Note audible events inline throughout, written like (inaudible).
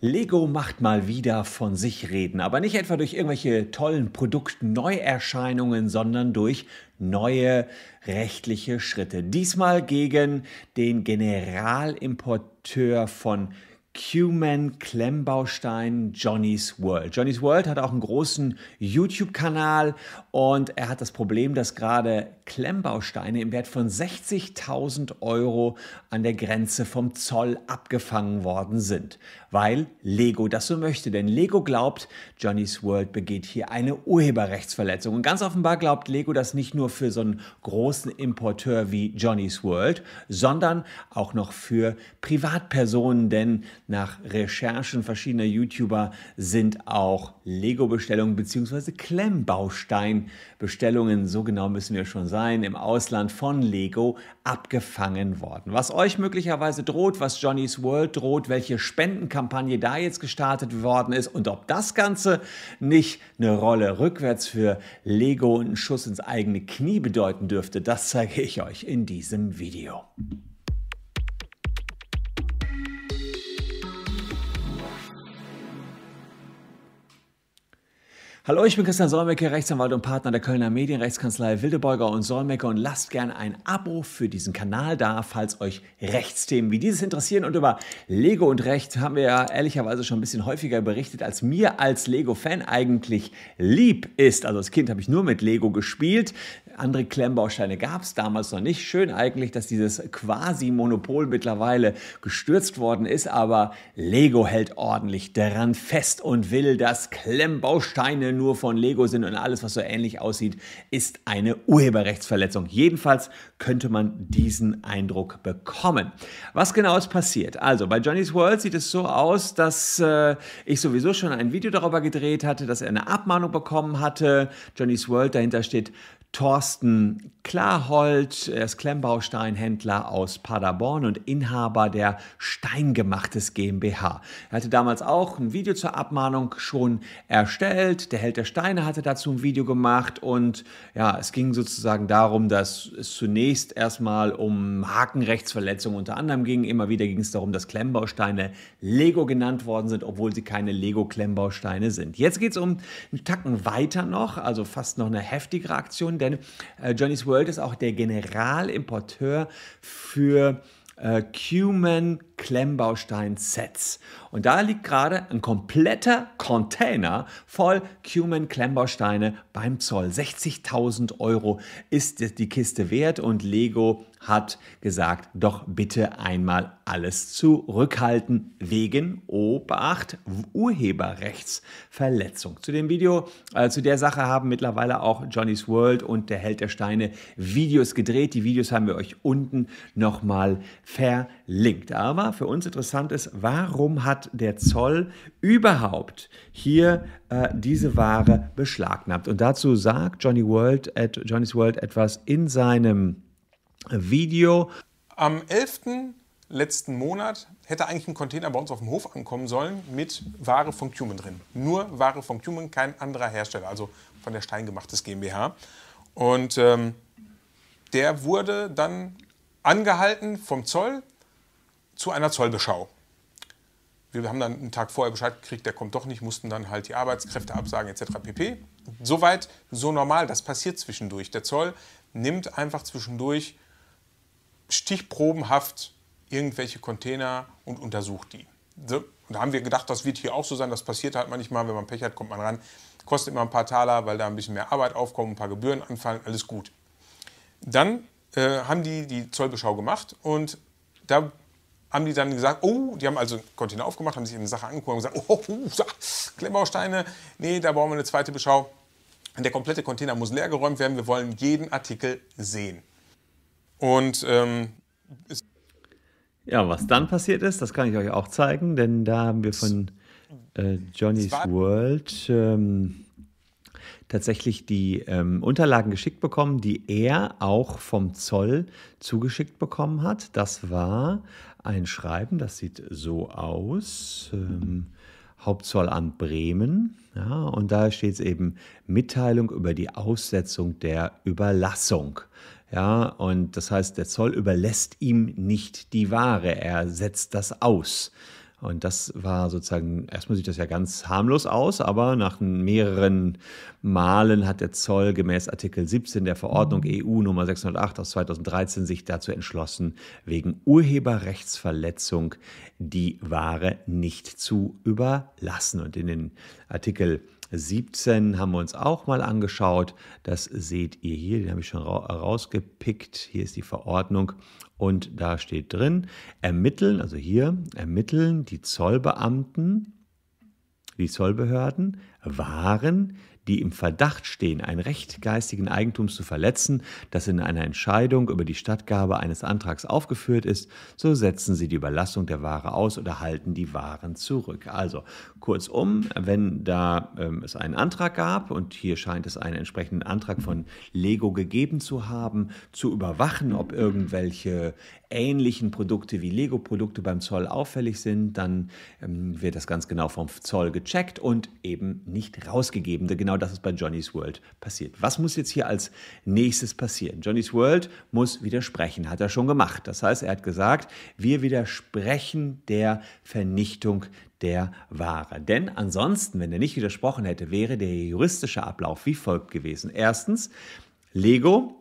Lego macht mal wieder von sich reden, aber nicht etwa durch irgendwelche tollen Produktneuerscheinungen, sondern durch neue rechtliche Schritte. Diesmal gegen den Generalimporteur von Q-Man Klemmbaustein Johnny's World. Johnny's World hat auch einen großen YouTube-Kanal und er hat das Problem, dass gerade Klemmbausteine im Wert von 60.000 Euro an der Grenze vom Zoll abgefangen worden sind, weil Lego das so möchte. Denn Lego glaubt, Johnny's World begeht hier eine Urheberrechtsverletzung. Und ganz offenbar glaubt Lego das nicht nur für so einen großen Importeur wie Johnny's World, sondern auch noch für Privatpersonen, denn nach Recherchen verschiedener YouTuber sind auch Lego-Bestellungen bzw. Klemmbaustein-Bestellungen, so genau müssen wir schon sein, im Ausland von Lego abgefangen worden. Was euch möglicherweise droht, was Johnny's World droht, welche Spendenkampagne da jetzt gestartet worden ist und ob das Ganze nicht eine Rolle rückwärts für Lego und einen Schuss ins eigene Knie bedeuten dürfte, das zeige ich euch in diesem Video. Hallo, ich bin Christian Solmecke, Rechtsanwalt und Partner der Kölner Medienrechtskanzlei Wildebeuger und Solmecke und lasst gern ein Abo für diesen Kanal da, falls euch Rechtsthemen wie dieses interessieren. Und über Lego und Recht haben wir ja ehrlicherweise schon ein bisschen häufiger berichtet, als mir als Lego-Fan eigentlich lieb ist. Also als Kind habe ich nur mit Lego gespielt. Andere Klemmbausteine gab es damals noch nicht. Schön eigentlich, dass dieses Quasi-Monopol mittlerweile gestürzt worden ist, aber Lego hält ordentlich daran fest und will, dass Klemmbausteine nur von Lego sind und alles, was so ähnlich aussieht, ist eine Urheberrechtsverletzung. Jedenfalls könnte man diesen Eindruck bekommen. Was genau ist passiert? Also bei Johnny's World sieht es so aus, dass äh, ich sowieso schon ein Video darüber gedreht hatte, dass er eine Abmahnung bekommen hatte. Johnny's World, dahinter steht Thorsten Klarhold, er ist Klemmbausteinhändler aus Paderborn und Inhaber der Steingemachtes GmbH. Er hatte damals auch ein Video zur Abmahnung schon erstellt. Der Held der Steine hatte dazu ein Video gemacht und ja, es ging sozusagen darum, dass es zunächst erstmal um Hakenrechtsverletzungen unter anderem ging. Immer wieder ging es darum, dass Klemmbausteine Lego genannt worden sind, obwohl sie keine Lego-Klemmbausteine sind. Jetzt geht es um einen Tacken weiter noch, also fast noch eine heftigere Aktion, denn äh, Johnny's World ist auch der Generalimporteur für äh, Cuman Klemmbaustein-Sets. Und da liegt gerade ein kompletter Container voll Cuman Klemmbausteine beim Zoll. 60.000 Euro ist die Kiste wert und Lego hat gesagt, doch bitte einmal alles zurückhalten wegen Obacht Urheberrechtsverletzung. Zu dem Video, äh, zu der Sache haben mittlerweile auch Johnny's World und der Held der Steine Videos gedreht. Die Videos haben wir euch unten nochmal verlinkt. Aber für uns interessant ist, warum hat der Zoll überhaupt hier äh, diese Ware beschlagnahmt? Und dazu sagt Johnny World, at Johnny's World etwas in seinem Video. Am 11. letzten Monat hätte eigentlich ein Container bei uns auf dem Hof ankommen sollen mit Ware von Cuman drin. Nur Ware von Cuman, kein anderer Hersteller, also von der Steingemachtes GmbH. Und ähm, der wurde dann angehalten vom Zoll zu einer Zollbeschau. Wir haben dann einen Tag vorher Bescheid gekriegt, der kommt doch nicht, mussten dann halt die Arbeitskräfte absagen etc. pp. Soweit, so normal, das passiert zwischendurch. Der Zoll nimmt einfach zwischendurch stichprobenhaft irgendwelche Container und untersucht die. So, und da haben wir gedacht, das wird hier auch so sein. Das passiert halt manchmal, wenn man Pech hat, kommt man ran. Kostet immer ein paar Taler, weil da ein bisschen mehr Arbeit aufkommt, ein paar Gebühren anfallen, alles gut. Dann äh, haben die die Zollbeschau gemacht und da haben die dann gesagt, oh, die haben also einen Container aufgemacht, haben sich eine Sache angeguckt und gesagt, oh, uh, Klemmbausteine, nee, da brauchen wir eine zweite Beschau. Der komplette Container muss leer geräumt werden, wir wollen jeden Artikel sehen. Und ähm, ja, was dann passiert ist, das kann ich euch auch zeigen, denn da haben wir von äh, Johnny's World ähm, tatsächlich die ähm, Unterlagen geschickt bekommen, die er auch vom Zoll zugeschickt bekommen hat. Das war ein Schreiben, das sieht so aus. Ähm, Hauptzollamt Bremen. Ja, und da steht es eben Mitteilung über die Aussetzung der Überlassung. Ja, und das heißt, der Zoll überlässt ihm nicht die Ware, er setzt das aus. Und das war sozusagen, erstmal sieht das ja ganz harmlos aus, aber nach mehreren Malen hat der Zoll gemäß Artikel 17 der Verordnung EU Nummer 608 aus 2013 sich dazu entschlossen, wegen Urheberrechtsverletzung die Ware nicht zu überlassen. Und in den Artikel 17 haben wir uns auch mal angeschaut. Das seht ihr hier, den habe ich schon rausgepickt. Hier ist die Verordnung und da steht drin, ermitteln, also hier ermitteln die Zollbeamten, die Zollbehörden, Waren, die im Verdacht stehen, ein Recht geistigen Eigentums zu verletzen, das in einer Entscheidung über die Stattgabe eines Antrags aufgeführt ist, so setzen sie die Überlassung der Ware aus oder halten die Waren zurück. Also kurzum, wenn da ähm, es einen Antrag gab und hier scheint es einen entsprechenden Antrag von Lego gegeben zu haben, zu überwachen, ob irgendwelche ähnlichen Produkte wie Lego-Produkte beim Zoll auffällig sind, dann ähm, wird das ganz genau vom Zoll gecheckt und eben nicht rausgegeben. Genau das ist bei Johnny's World passiert. Was muss jetzt hier als nächstes passieren? Johnny's World muss widersprechen, hat er schon gemacht. Das heißt, er hat gesagt, wir widersprechen der Vernichtung der Ware. Denn ansonsten, wenn er nicht widersprochen hätte, wäre der juristische Ablauf wie folgt gewesen. Erstens, Lego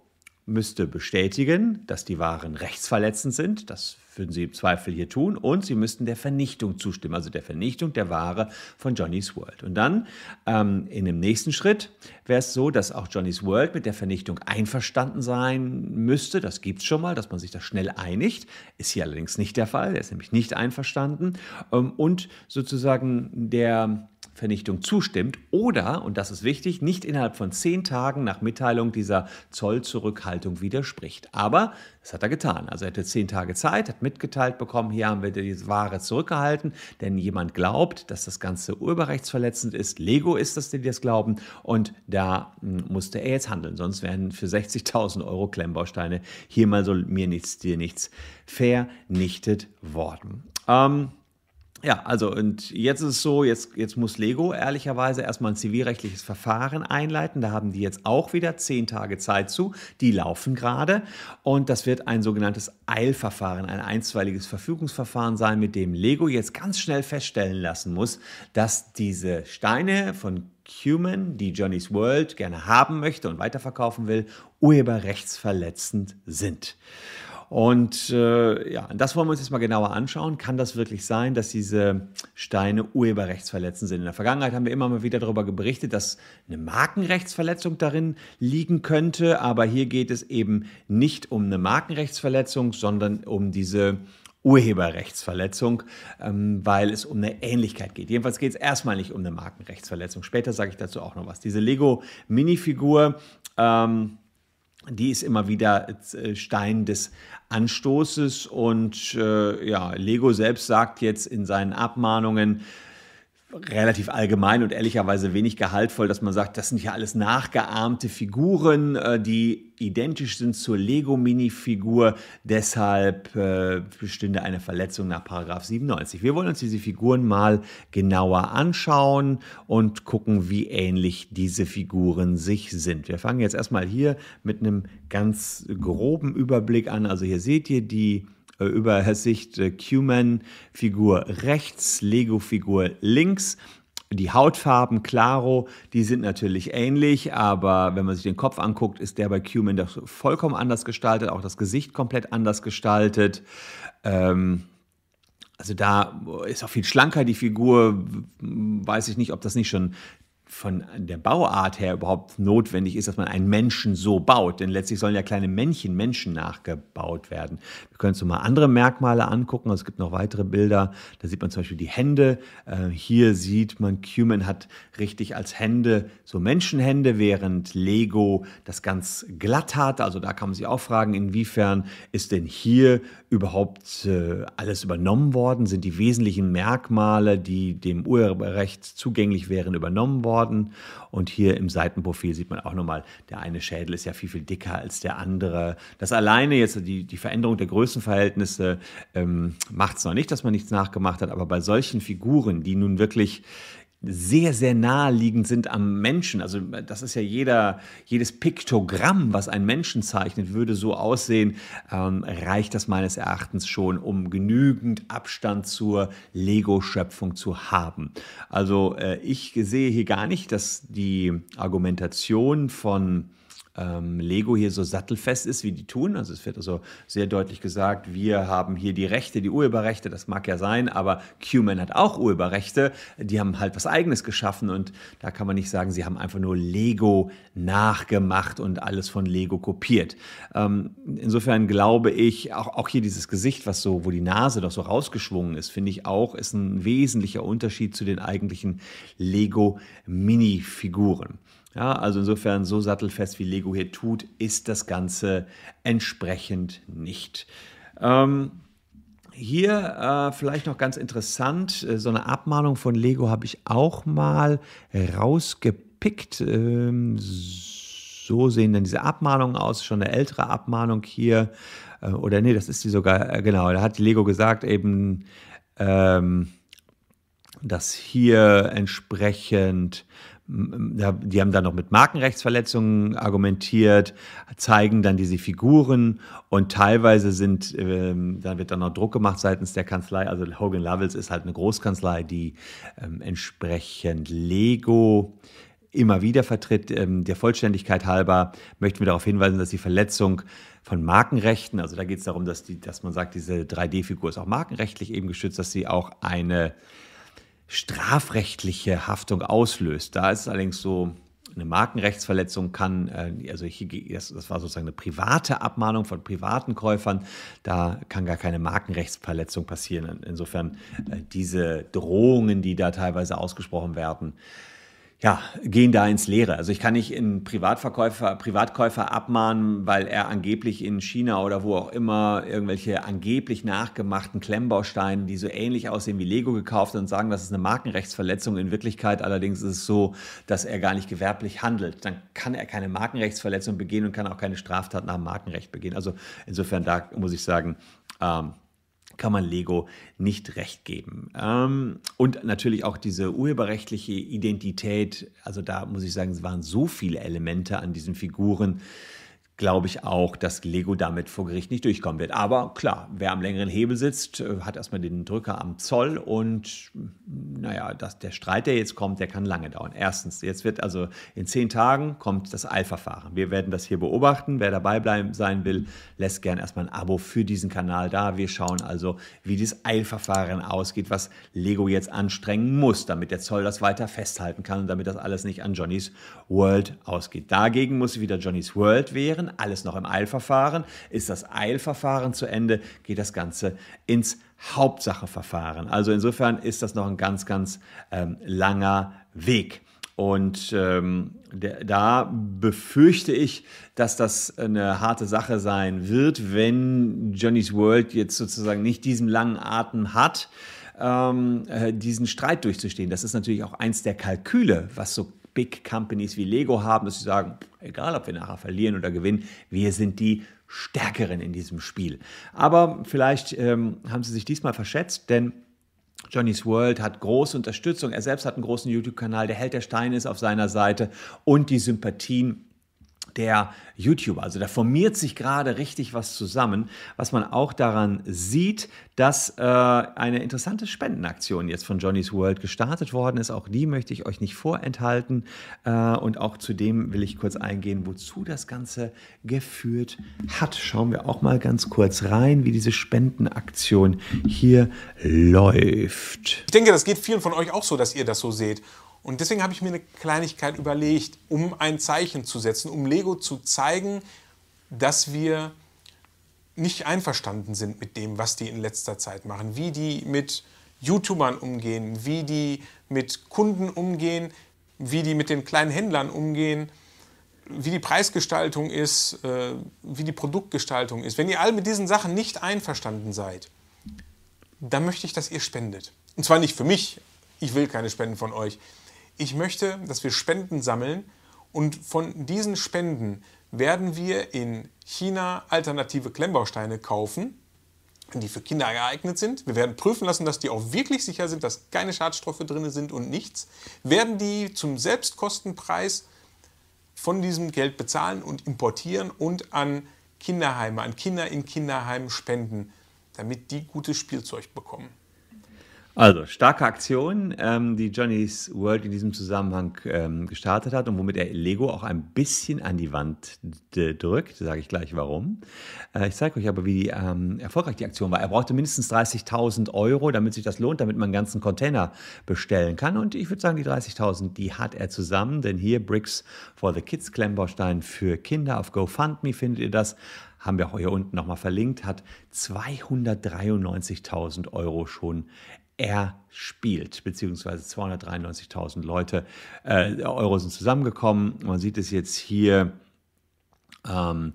müsste bestätigen, dass die Waren rechtsverletzend sind. Das würden sie im Zweifel hier tun. Und sie müssten der Vernichtung zustimmen, also der Vernichtung der Ware von Johnny's World. Und dann ähm, in dem nächsten Schritt wäre es so, dass auch Johnny's World mit der Vernichtung einverstanden sein müsste. Das gibt es schon mal, dass man sich da schnell einigt. Ist hier allerdings nicht der Fall. Er ist nämlich nicht einverstanden. Ähm, und sozusagen der Vernichtung zustimmt oder, und das ist wichtig, nicht innerhalb von zehn Tagen nach Mitteilung dieser Zollzurückhaltung widerspricht. Aber das hat er getan. Also er hatte zehn Tage Zeit, hat mitgeteilt bekommen, hier haben wir die Ware zurückgehalten, denn jemand glaubt, dass das Ganze urheberrechtsverletzend ist. Lego ist das, die das glauben. Und da hm, musste er jetzt handeln. Sonst wären für 60.000 Euro Klemmbausteine hier mal so mir nichts, dir nichts vernichtet worden. Ähm, ja, also und jetzt ist es so, jetzt, jetzt muss Lego ehrlicherweise erstmal ein zivilrechtliches Verfahren einleiten. Da haben die jetzt auch wieder zehn Tage Zeit zu. Die laufen gerade. Und das wird ein sogenanntes Eilverfahren, ein einstweiliges Verfügungsverfahren sein, mit dem Lego jetzt ganz schnell feststellen lassen muss, dass diese Steine von Cuman, die Johnny's World gerne haben möchte und weiterverkaufen will, urheberrechtsverletzend sind. Und äh, ja, das wollen wir uns jetzt mal genauer anschauen. Kann das wirklich sein, dass diese Steine urheberrechtsverletzend sind? In der Vergangenheit haben wir immer mal wieder darüber berichtet, dass eine Markenrechtsverletzung darin liegen könnte. Aber hier geht es eben nicht um eine Markenrechtsverletzung, sondern um diese Urheberrechtsverletzung, ähm, weil es um eine Ähnlichkeit geht. Jedenfalls geht es erstmal nicht um eine Markenrechtsverletzung. Später sage ich dazu auch noch was. Diese Lego-Minifigur. Ähm, die ist immer wieder äh, Stein des Anstoßes und äh, ja, Lego selbst sagt jetzt in seinen Abmahnungen, relativ allgemein und ehrlicherweise wenig gehaltvoll, dass man sagt, das sind ja alles nachgeahmte Figuren, äh, die identisch sind zur Lego-Mini-Figur. Deshalb äh, bestünde eine Verletzung nach Paragraph 97. Wir wollen uns diese Figuren mal genauer anschauen und gucken, wie ähnlich diese Figuren sich sind. Wir fangen jetzt erstmal hier mit einem ganz groben Überblick an. Also hier seht ihr die äh, Übersicht äh, Q-Man-Figur rechts, Lego-Figur links. Die Hautfarben, Claro, die sind natürlich ähnlich, aber wenn man sich den Kopf anguckt, ist der bei Cuman doch vollkommen anders gestaltet, auch das Gesicht komplett anders gestaltet. Ähm, also da ist auch viel schlanker die Figur. Weiß ich nicht, ob das nicht schon von der Bauart her überhaupt notwendig ist, dass man einen Menschen so baut. Denn letztlich sollen ja kleine Männchen Menschen nachgebaut werden. Wir können uns mal andere Merkmale angucken. Also es gibt noch weitere Bilder. Da sieht man zum Beispiel die Hände. Äh, hier sieht man, Cuman hat richtig als Hände so Menschenhände, während Lego das ganz glatt hat. Also da kann man sich auch fragen, inwiefern ist denn hier überhaupt äh, alles übernommen worden? Sind die wesentlichen Merkmale, die dem Urheberrecht zugänglich wären, übernommen worden? Worden. Und hier im Seitenprofil sieht man auch nochmal, der eine Schädel ist ja viel, viel dicker als der andere. Das alleine jetzt, die, die Veränderung der Größenverhältnisse ähm, macht es noch nicht, dass man nichts nachgemacht hat, aber bei solchen Figuren, die nun wirklich sehr, sehr naheliegend sind am Menschen. Also das ist ja jeder, jedes Piktogramm, was ein Menschen zeichnet, würde so aussehen, ähm, reicht das meines Erachtens schon, um genügend Abstand zur Lego-Schöpfung zu haben. Also äh, ich sehe hier gar nicht, dass die Argumentation von ähm, Lego hier so sattelfest ist, wie die tun. Also es wird also sehr deutlich gesagt, wir haben hier die Rechte, die Urheberrechte, das mag ja sein, aber Q-Man hat auch Urheberrechte. Die haben halt was eigenes geschaffen und da kann man nicht sagen, sie haben einfach nur Lego nachgemacht und alles von Lego kopiert. Ähm, insofern glaube ich, auch, auch hier dieses Gesicht, was so, wo die Nase doch so rausgeschwungen ist, finde ich auch, ist ein wesentlicher Unterschied zu den eigentlichen Lego-Minifiguren. Ja, also insofern so sattelfest wie Lego hier tut, ist das Ganze entsprechend nicht. Ähm, hier äh, vielleicht noch ganz interessant, äh, so eine Abmahnung von Lego habe ich auch mal rausgepickt. Ähm, so sehen dann diese Abmahnungen aus, schon eine ältere Abmahnung hier. Äh, oder nee, das ist die sogar, äh, genau, da hat Lego gesagt eben, ähm, dass hier entsprechend die haben dann noch mit Markenrechtsverletzungen argumentiert, zeigen dann diese Figuren und teilweise sind, ähm, da wird dann noch Druck gemacht seitens der Kanzlei. Also Hogan Lovells ist halt eine Großkanzlei, die ähm, entsprechend Lego immer wieder vertritt. Ähm, der Vollständigkeit halber möchten wir darauf hinweisen, dass die Verletzung von Markenrechten, also da geht es darum, dass, die, dass man sagt, diese 3D-Figur ist auch markenrechtlich eben geschützt, dass sie auch eine strafrechtliche Haftung auslöst. Da ist es allerdings so, eine Markenrechtsverletzung kann, äh, also hier, das war sozusagen eine private Abmahnung von privaten Käufern, da kann gar keine Markenrechtsverletzung passieren. Insofern äh, diese Drohungen, die da teilweise ausgesprochen werden, ja, gehen da ins Leere. Also ich kann nicht einen Privatverkäufer, Privatkäufer abmahnen, weil er angeblich in China oder wo auch immer irgendwelche angeblich nachgemachten Klemmbausteine, die so ähnlich aussehen wie Lego gekauft und sagen, das ist eine Markenrechtsverletzung. In Wirklichkeit allerdings ist es so, dass er gar nicht gewerblich handelt. Dann kann er keine Markenrechtsverletzung begehen und kann auch keine Straftat nach dem Markenrecht begehen. Also insofern da muss ich sagen, ähm, kann man Lego nicht recht geben. Ähm, und natürlich auch diese urheberrechtliche Identität, also da muss ich sagen, es waren so viele Elemente an diesen Figuren, glaube ich auch, dass Lego damit vor Gericht nicht durchkommen wird. Aber klar, wer am längeren Hebel sitzt, äh, hat erstmal den Drücker am Zoll und naja, das, der Streit, der jetzt kommt, der kann lange dauern. Erstens, jetzt wird also in zehn Tagen kommt das Eilverfahren. Wir werden das hier beobachten. Wer dabei bleiben sein will, lässt gern erstmal ein Abo für diesen Kanal da. Wir schauen also, wie das Eilverfahren ausgeht, was Lego jetzt anstrengen muss, damit der Zoll das weiter festhalten kann und damit das alles nicht an Johnny's World ausgeht. Dagegen muss wieder Johnny's World wehren alles noch im Eilverfahren. Ist das Eilverfahren zu Ende, geht das Ganze ins Hauptsacheverfahren. Also insofern ist das noch ein ganz, ganz ähm, langer Weg. Und ähm, der, da befürchte ich, dass das eine harte Sache sein wird, wenn Johnny's World jetzt sozusagen nicht diesen langen Atem hat, ähm, äh, diesen Streit durchzustehen. Das ist natürlich auch eins der Kalküle, was so Big Companies wie Lego haben, dass sie sagen, egal ob wir nachher verlieren oder gewinnen, wir sind die Stärkeren in diesem Spiel. Aber vielleicht ähm, haben sie sich diesmal verschätzt, denn Johnny's World hat große Unterstützung. Er selbst hat einen großen YouTube-Kanal. Der Held der Steine ist auf seiner Seite und die Sympathien der YouTuber. Also da formiert sich gerade richtig was zusammen, was man auch daran sieht, dass äh, eine interessante Spendenaktion jetzt von Johnny's World gestartet worden ist. Auch die möchte ich euch nicht vorenthalten. Äh, und auch zu dem will ich kurz eingehen, wozu das Ganze geführt hat. Schauen wir auch mal ganz kurz rein, wie diese Spendenaktion hier läuft. Ich denke, das geht vielen von euch auch so, dass ihr das so seht. Und deswegen habe ich mir eine Kleinigkeit überlegt, um ein Zeichen zu setzen, um Lego zu zeigen, dass wir nicht einverstanden sind mit dem, was die in letzter Zeit machen, wie die mit YouTubern umgehen, wie die mit Kunden umgehen, wie die mit den kleinen Händlern umgehen, wie die Preisgestaltung ist, äh, wie die Produktgestaltung ist. Wenn ihr all mit diesen Sachen nicht einverstanden seid, dann möchte ich, dass ihr spendet. Und zwar nicht für mich, ich will keine Spenden von euch ich möchte, dass wir Spenden sammeln und von diesen Spenden werden wir in China alternative Klemmbausteine kaufen die für Kinder geeignet sind. Wir werden prüfen lassen, dass die auch wirklich sicher sind, dass keine Schadstoffe drin sind und nichts. Werden die zum Selbstkostenpreis von diesem Geld bezahlen und importieren und an Kinderheime, an Kinder in Kinderheimen spenden, damit die gutes Spielzeug bekommen. Also, starke Aktion, ähm, die Johnny's World in diesem Zusammenhang ähm, gestartet hat und womit er Lego auch ein bisschen an die Wand drückt. Sage ich gleich warum. Äh, ich zeige euch aber, wie ähm, erfolgreich die Aktion war. Er brauchte mindestens 30.000 Euro, damit sich das lohnt, damit man einen ganzen Container bestellen kann. Und ich würde sagen, die 30.000, die hat er zusammen, denn hier Bricks for the Kids Klemmbaustein für Kinder auf GoFundMe findet ihr das haben wir auch hier unten nochmal verlinkt, hat 293.000 Euro schon erspielt, beziehungsweise 293.000 Leute, äh, Euro sind zusammengekommen. Man sieht es jetzt hier, ähm,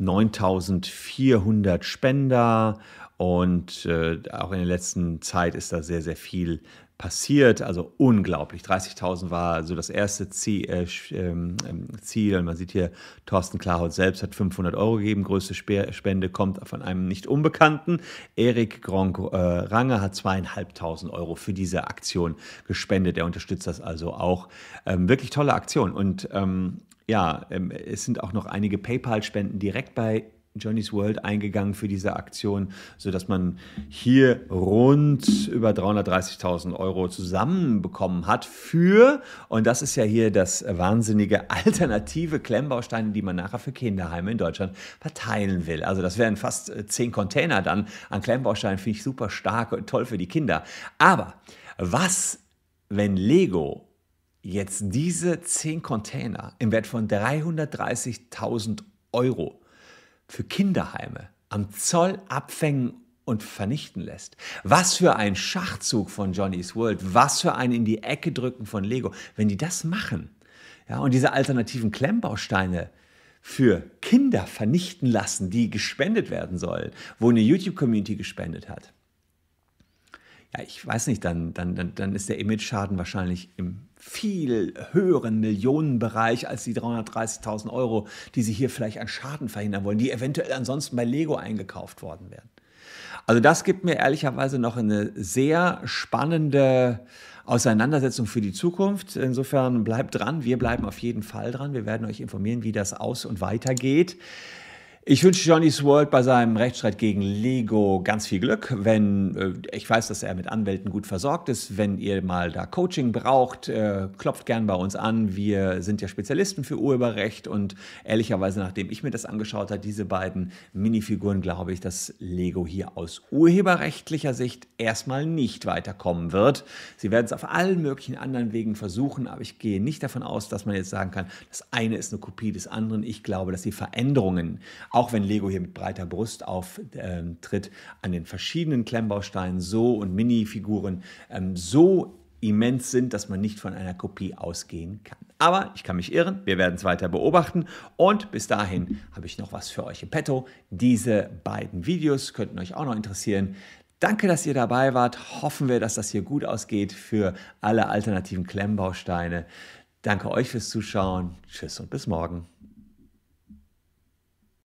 9.400 Spender und äh, auch in der letzten Zeit ist da sehr, sehr viel passiert. Also unglaublich. 30.000 war so das erste Ziel, äh, ähm, ähm, Ziel. Und man sieht hier, Thorsten Klarhaut selbst hat 500 Euro gegeben. Größte Spende kommt von einem nicht Unbekannten. Erik Gronk äh, Range hat zweieinhalbtausend Euro für diese Aktion gespendet. Er unterstützt das also auch. Ähm, wirklich tolle Aktion. Und ja, es sind auch noch einige PayPal-Spenden direkt bei Johnny's World eingegangen für diese Aktion, sodass man hier rund über 330.000 Euro zusammenbekommen hat für, und das ist ja hier das wahnsinnige (laughs) alternative Klemmbausteine, die man nachher für Kinderheime in Deutschland verteilen will. Also das wären fast äh, zehn Container dann an Klemmbausteinen, finde ich super stark und toll für die Kinder. Aber was, wenn Lego jetzt diese zehn Container im Wert von 330.000 Euro für Kinderheime am Zoll abfängen und vernichten lässt. Was für ein Schachzug von Johnny's World, was für ein in die Ecke drücken von Lego. Wenn die das machen ja, und diese alternativen Klemmbausteine für Kinder vernichten lassen, die gespendet werden sollen, wo eine YouTube-Community gespendet hat, ja, ich weiß nicht, dann, dann, dann, dann ist der Image-Schaden wahrscheinlich im viel höheren Millionenbereich als die 330.000 Euro, die sie hier vielleicht an Schaden verhindern wollen, die eventuell ansonsten bei Lego eingekauft worden wären. Also das gibt mir ehrlicherweise noch eine sehr spannende Auseinandersetzung für die Zukunft. Insofern bleibt dran, wir bleiben auf jeden Fall dran. Wir werden euch informieren, wie das aus und weitergeht. Ich wünsche Johnny's World bei seinem Rechtsstreit gegen Lego ganz viel Glück. Wenn äh, ich weiß, dass er mit Anwälten gut versorgt ist, wenn ihr mal da Coaching braucht, äh, klopft gern bei uns an. Wir sind ja Spezialisten für Urheberrecht und ehrlicherweise, nachdem ich mir das angeschaut habe, diese beiden Minifiguren, glaube ich, dass Lego hier aus urheberrechtlicher Sicht erstmal nicht weiterkommen wird. Sie werden es auf allen möglichen anderen Wegen versuchen, aber ich gehe nicht davon aus, dass man jetzt sagen kann, das eine ist eine Kopie des anderen. Ich glaube, dass die Veränderungen auch wenn Lego hier mit breiter Brust auftritt, ähm, an den verschiedenen Klemmbausteinen so und Minifiguren ähm, so immens sind, dass man nicht von einer Kopie ausgehen kann. Aber ich kann mich irren, wir werden es weiter beobachten und bis dahin habe ich noch was für euch im Petto. Diese beiden Videos könnten euch auch noch interessieren. Danke, dass ihr dabei wart. Hoffen wir, dass das hier gut ausgeht für alle alternativen Klemmbausteine. Danke euch fürs Zuschauen. Tschüss und bis morgen.